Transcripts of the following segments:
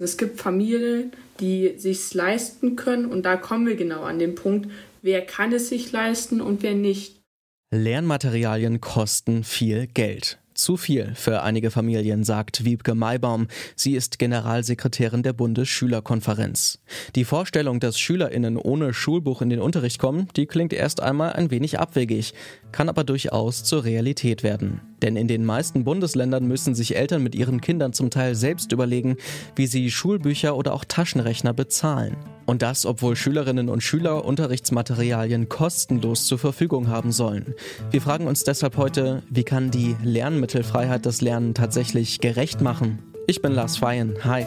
Es gibt Familien, die sich leisten können und da kommen wir genau an den Punkt, wer kann es sich leisten und wer nicht. Lernmaterialien kosten viel Geld. Zu viel für einige Familien, sagt Wiebke Maibaum. Sie ist Generalsekretärin der Bundesschülerkonferenz. Die Vorstellung, dass SchülerInnen ohne Schulbuch in den Unterricht kommen, die klingt erst einmal ein wenig abwegig, kann aber durchaus zur Realität werden. Denn in den meisten Bundesländern müssen sich Eltern mit ihren Kindern zum Teil selbst überlegen, wie sie Schulbücher oder auch Taschenrechner bezahlen. Und das, obwohl Schülerinnen und Schüler Unterrichtsmaterialien kostenlos zur Verfügung haben sollen. Wir fragen uns deshalb heute, wie kann die Lernmittelfreiheit das Lernen tatsächlich gerecht machen? Ich bin Lars Feyen. Hi.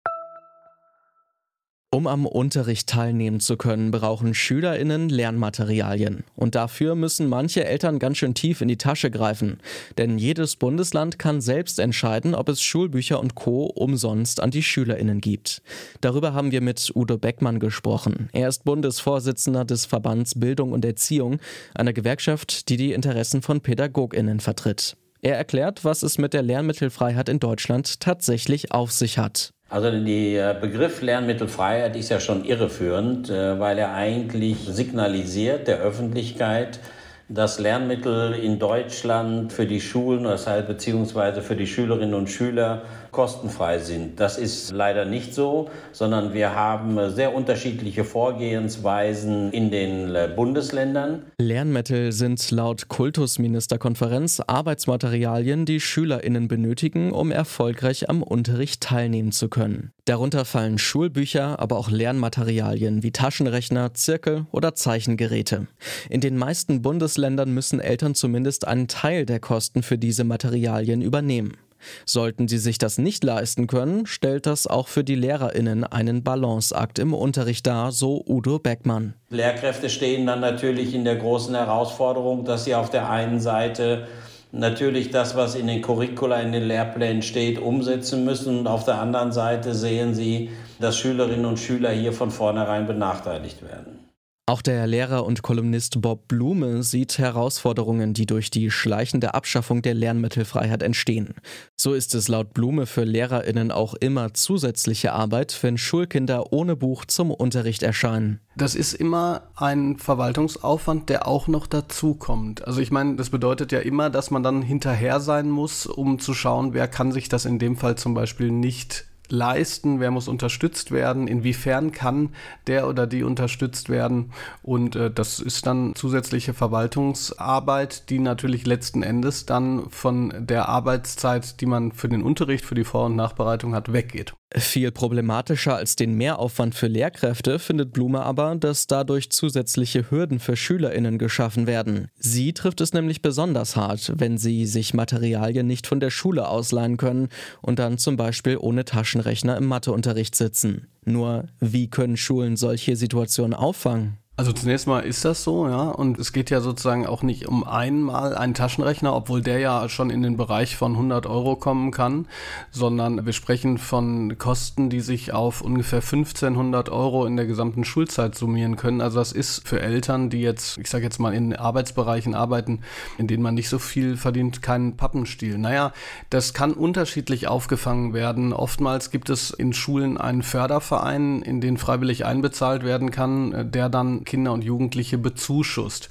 Um am Unterricht teilnehmen zu können, brauchen Schülerinnen Lernmaterialien. Und dafür müssen manche Eltern ganz schön tief in die Tasche greifen. Denn jedes Bundesland kann selbst entscheiden, ob es Schulbücher und Co. umsonst an die Schülerinnen gibt. Darüber haben wir mit Udo Beckmann gesprochen. Er ist Bundesvorsitzender des Verbands Bildung und Erziehung, einer Gewerkschaft, die die Interessen von Pädagoginnen vertritt. Er erklärt, was es mit der Lernmittelfreiheit in Deutschland tatsächlich auf sich hat. Also der Begriff Lernmittelfreiheit ist ja schon irreführend, äh, weil er eigentlich signalisiert der Öffentlichkeit, dass Lernmittel in Deutschland für die Schulen, das heißt beziehungsweise für die Schülerinnen und Schüler kostenfrei sind. Das ist leider nicht so, sondern wir haben sehr unterschiedliche Vorgehensweisen in den äh, Bundesländern. Lernmittel sind laut Kultusministerkonferenz Arbeitsmaterialien, die Schülerinnen benötigen, um erfolgreich am Unterricht teilnehmen zu können. Darunter fallen Schulbücher, aber auch Lernmaterialien wie Taschenrechner, Zirkel oder Zeichengeräte. In den meisten Bundesländern müssen Eltern zumindest einen Teil der Kosten für diese Materialien übernehmen. Sollten sie sich das nicht leisten können, stellt das auch für die Lehrerinnen einen Balanceakt im Unterricht dar, so Udo Beckmann. Lehrkräfte stehen dann natürlich in der großen Herausforderung, dass sie auf der einen Seite natürlich das, was in den Curricula, in den Lehrplänen steht, umsetzen müssen. Und auf der anderen Seite sehen sie, dass Schülerinnen und Schüler hier von vornherein benachteiligt werden. Auch der Lehrer und Kolumnist Bob Blume sieht Herausforderungen, die durch die schleichende Abschaffung der Lernmittelfreiheit entstehen. So ist es laut Blume für Lehrerinnen auch immer zusätzliche Arbeit, wenn Schulkinder ohne Buch zum Unterricht erscheinen. Das ist immer ein Verwaltungsaufwand, der auch noch dazukommt. Also ich meine, das bedeutet ja immer, dass man dann hinterher sein muss, um zu schauen, wer kann sich das in dem Fall zum Beispiel nicht leisten, wer muss unterstützt werden, inwiefern kann der oder die unterstützt werden. Und äh, das ist dann zusätzliche Verwaltungsarbeit, die natürlich letzten Endes dann von der Arbeitszeit, die man für den Unterricht, für die Vor- und Nachbereitung hat, weggeht. Viel problematischer als den Mehraufwand für Lehrkräfte findet Blume aber, dass dadurch zusätzliche Hürden für Schülerinnen geschaffen werden. Sie trifft es nämlich besonders hart, wenn sie sich Materialien nicht von der Schule ausleihen können und dann zum Beispiel ohne Taschenrechner im Matheunterricht sitzen. Nur, wie können Schulen solche Situationen auffangen? Also zunächst mal ist das so, ja. Und es geht ja sozusagen auch nicht um einmal einen Taschenrechner, obwohl der ja schon in den Bereich von 100 Euro kommen kann, sondern wir sprechen von Kosten, die sich auf ungefähr 1500 Euro in der gesamten Schulzeit summieren können. Also das ist für Eltern, die jetzt, ich sage jetzt mal, in Arbeitsbereichen arbeiten, in denen man nicht so viel verdient, kein Pappenstiel. Naja, das kann unterschiedlich aufgefangen werden. Oftmals gibt es in Schulen einen Förderverein, in den freiwillig einbezahlt werden kann, der dann Kinder und Jugendliche bezuschusst.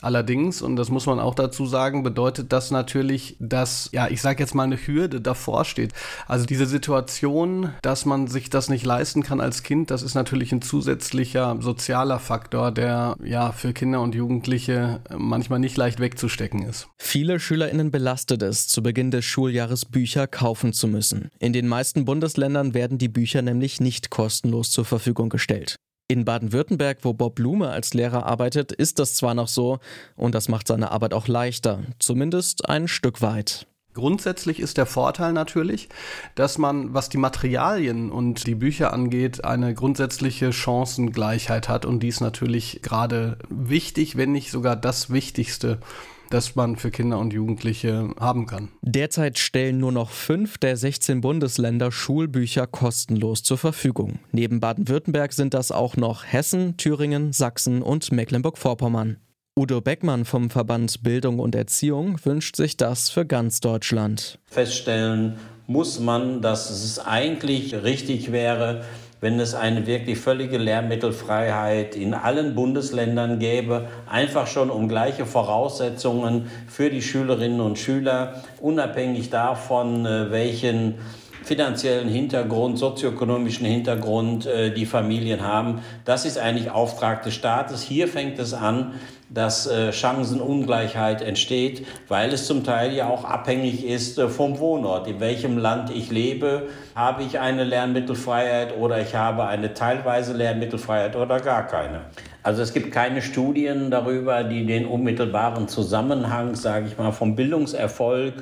Allerdings, und das muss man auch dazu sagen, bedeutet das natürlich, dass, ja, ich sage jetzt mal, eine Hürde davor steht. Also diese Situation, dass man sich das nicht leisten kann als Kind, das ist natürlich ein zusätzlicher sozialer Faktor, der ja für Kinder und Jugendliche manchmal nicht leicht wegzustecken ist. Viele SchülerInnen belastet es, zu Beginn des Schuljahres Bücher kaufen zu müssen. In den meisten Bundesländern werden die Bücher nämlich nicht kostenlos zur Verfügung gestellt. In Baden-Württemberg, wo Bob Blume als Lehrer arbeitet, ist das zwar noch so und das macht seine Arbeit auch leichter, zumindest ein Stück weit. Grundsätzlich ist der Vorteil natürlich, dass man, was die Materialien und die Bücher angeht, eine grundsätzliche Chancengleichheit hat und dies natürlich gerade wichtig, wenn nicht sogar das Wichtigste das man für Kinder und Jugendliche haben kann. Derzeit stellen nur noch fünf der 16 Bundesländer Schulbücher kostenlos zur Verfügung. Neben Baden-Württemberg sind das auch noch Hessen, Thüringen, Sachsen und Mecklenburg-Vorpommern. Udo Beckmann vom Verband Bildung und Erziehung wünscht sich das für ganz Deutschland. Feststellen muss man, dass es eigentlich richtig wäre, wenn es eine wirklich völlige Lehrmittelfreiheit in allen Bundesländern gäbe, einfach schon um gleiche Voraussetzungen für die Schülerinnen und Schüler, unabhängig davon, äh, welchen finanziellen Hintergrund, sozioökonomischen Hintergrund äh, die Familien haben. Das ist eigentlich Auftrag des Staates. Hier fängt es an, dass äh, Chancenungleichheit entsteht, weil es zum Teil ja auch abhängig ist äh, vom Wohnort. In welchem Land ich lebe, habe ich eine Lernmittelfreiheit oder ich habe eine teilweise Lernmittelfreiheit oder gar keine. Also es gibt keine Studien darüber, die den unmittelbaren Zusammenhang, sage ich mal, vom Bildungserfolg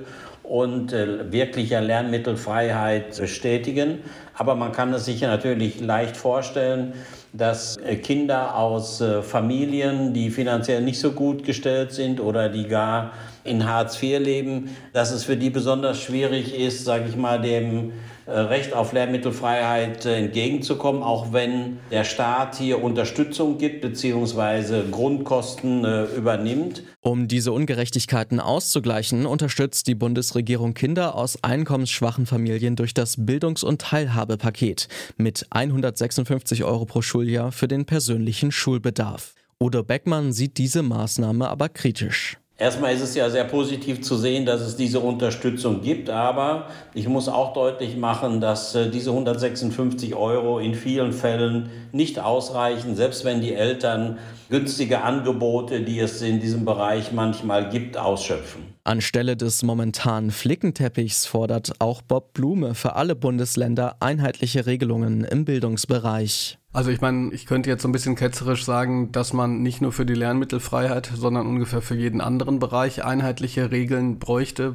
und äh, wirklicher Lernmittelfreiheit bestätigen. Aber man kann es sich natürlich leicht vorstellen, dass äh, Kinder aus äh, Familien, die finanziell nicht so gut gestellt sind oder die gar in Hartz IV leben, dass es für die besonders schwierig ist, sage ich mal, dem Recht auf Lehrmittelfreiheit äh, entgegenzukommen, auch wenn der Staat hier Unterstützung gibt bzw. Grundkosten äh, übernimmt. Um diese Ungerechtigkeiten auszugleichen, unterstützt die Bundesregierung Kinder aus einkommensschwachen Familien durch das Bildungs- und Teilhabepaket mit 156 Euro pro Schuljahr für den persönlichen Schulbedarf. Udo Beckmann sieht diese Maßnahme aber kritisch. Erstmal ist es ja sehr positiv zu sehen, dass es diese Unterstützung gibt, aber ich muss auch deutlich machen, dass äh, diese 156 Euro in vielen Fällen nicht ausreichen, selbst wenn die Eltern günstige Angebote, die es in diesem Bereich manchmal gibt, ausschöpfen. Anstelle des momentanen Flickenteppichs fordert auch Bob Blume für alle Bundesländer einheitliche Regelungen im Bildungsbereich. Also ich meine, ich könnte jetzt so ein bisschen ketzerisch sagen, dass man nicht nur für die Lernmittelfreiheit, sondern ungefähr für jeden anderen Bereich einheitliche Regeln bräuchte.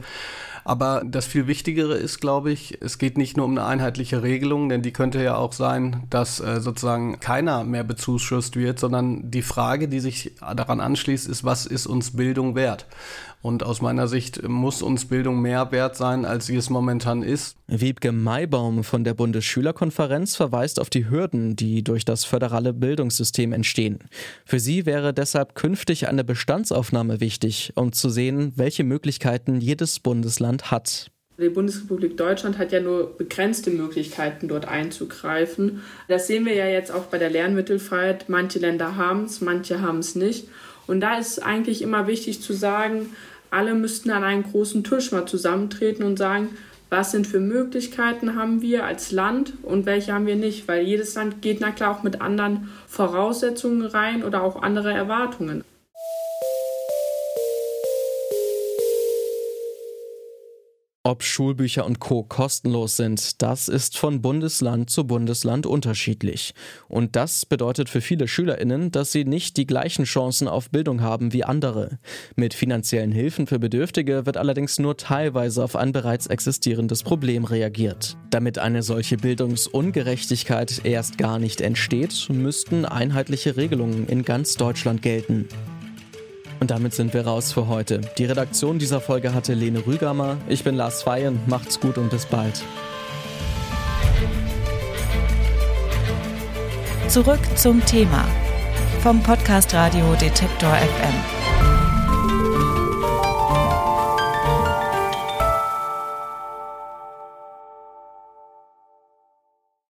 Aber das viel Wichtigere ist, glaube ich, es geht nicht nur um eine einheitliche Regelung, denn die könnte ja auch sein, dass äh, sozusagen keiner mehr bezuschusst wird, sondern die Frage, die sich daran anschließt, ist, was ist uns Bildung wert? Und aus meiner Sicht muss uns Bildung mehr wert sein, als sie es momentan ist. Wiebke Maibaum von der Bundesschülerkonferenz verweist auf die Hürden, die durch das föderale Bildungssystem entstehen. Für sie wäre deshalb künftig eine Bestandsaufnahme wichtig, um zu sehen, welche Möglichkeiten jedes Bundesland hat. Die Bundesrepublik Deutschland hat ja nur begrenzte Möglichkeiten, dort einzugreifen. Das sehen wir ja jetzt auch bei der Lernmittelfreiheit. Manche Länder haben es, manche haben es nicht. Und da ist eigentlich immer wichtig zu sagen, alle müssten an einen großen Tisch mal zusammentreten und sagen, was sind für Möglichkeiten haben wir als Land und welche haben wir nicht, weil jedes Land geht na klar auch mit anderen Voraussetzungen rein oder auch andere Erwartungen. Ob Schulbücher und Co kostenlos sind, das ist von Bundesland zu Bundesland unterschiedlich. Und das bedeutet für viele Schülerinnen, dass sie nicht die gleichen Chancen auf Bildung haben wie andere. Mit finanziellen Hilfen für Bedürftige wird allerdings nur teilweise auf ein bereits existierendes Problem reagiert. Damit eine solche Bildungsungerechtigkeit erst gar nicht entsteht, müssten einheitliche Regelungen in ganz Deutschland gelten. Und damit sind wir raus für heute. Die Redaktion dieser Folge hatte Lene Rügamer. Ich bin Lars Feyen. Macht's gut und bis bald. Zurück zum Thema vom Podcast Radio Detektor FM.